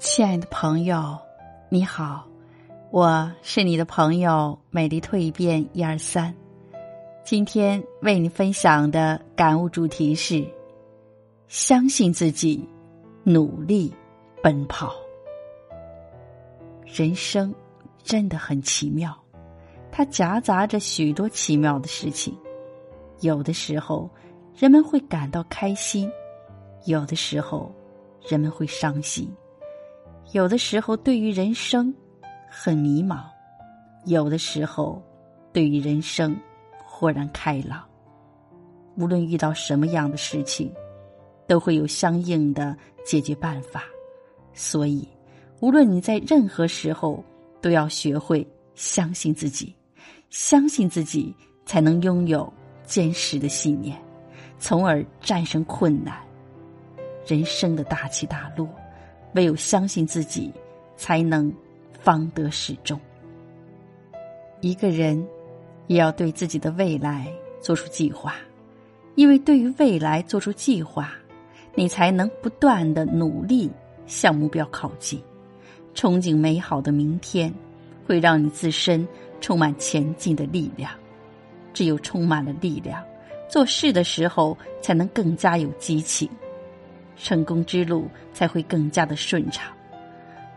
亲爱的朋友，你好，我是你的朋友美丽蜕变一二三。今天为你分享的感悟主题是：相信自己，努力奔跑。人生真的很奇妙，它夹杂着许多奇妙的事情。有的时候，人们会感到开心；有的时候，人们会伤心。有的时候，对于人生很迷茫；有的时候，对于人生豁然开朗。无论遇到什么样的事情，都会有相应的解决办法。所以，无论你在任何时候，都要学会相信自己，相信自己，才能拥有坚实的信念，从而战胜困难。人生的大起大落。唯有相信自己，才能方得始终。一个人也要对自己的未来做出计划，因为对于未来做出计划，你才能不断的努力向目标靠近。憧憬美好的明天，会让你自身充满前进的力量。只有充满了力量，做事的时候才能更加有激情。成功之路才会更加的顺畅。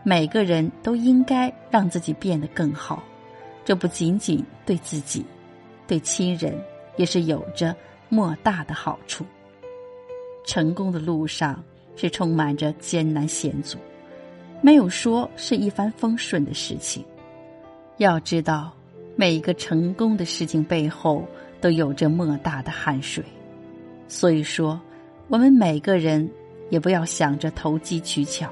每个人都应该让自己变得更好，这不仅仅对自己，对亲人也是有着莫大的好处。成功的路上是充满着艰难险阻，没有说是一帆风顺的事情。要知道，每一个成功的事情背后都有着莫大的汗水。所以说，我们每个人。也不要想着投机取巧，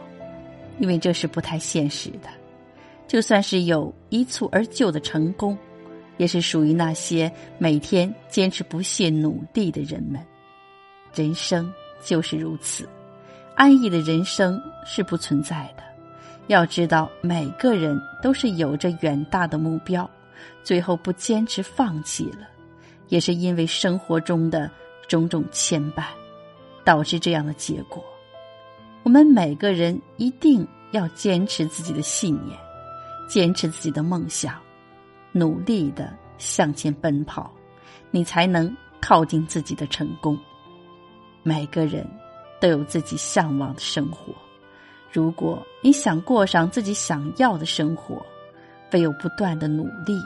因为这是不太现实的。就算是有一蹴而就的成功，也是属于那些每天坚持不懈努力的人们。人生就是如此，安逸的人生是不存在的。要知道，每个人都是有着远大的目标，最后不坚持放弃了，也是因为生活中的种种牵绊。导致这样的结果，我们每个人一定要坚持自己的信念，坚持自己的梦想，努力的向前奔跑，你才能靠近自己的成功。每个人都有自己向往的生活，如果你想过上自己想要的生活，唯有不断的努力、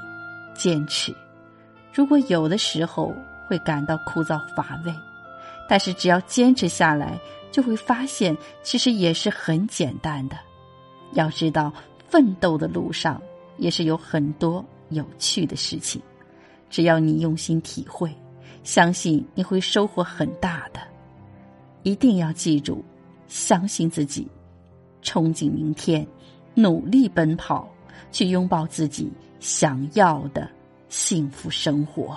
坚持。如果有的时候会感到枯燥乏味。但是，只要坚持下来，就会发现其实也是很简单的。要知道，奋斗的路上也是有很多有趣的事情。只要你用心体会，相信你会收获很大的。一定要记住，相信自己，憧憬明天，努力奔跑，去拥抱自己想要的幸福生活。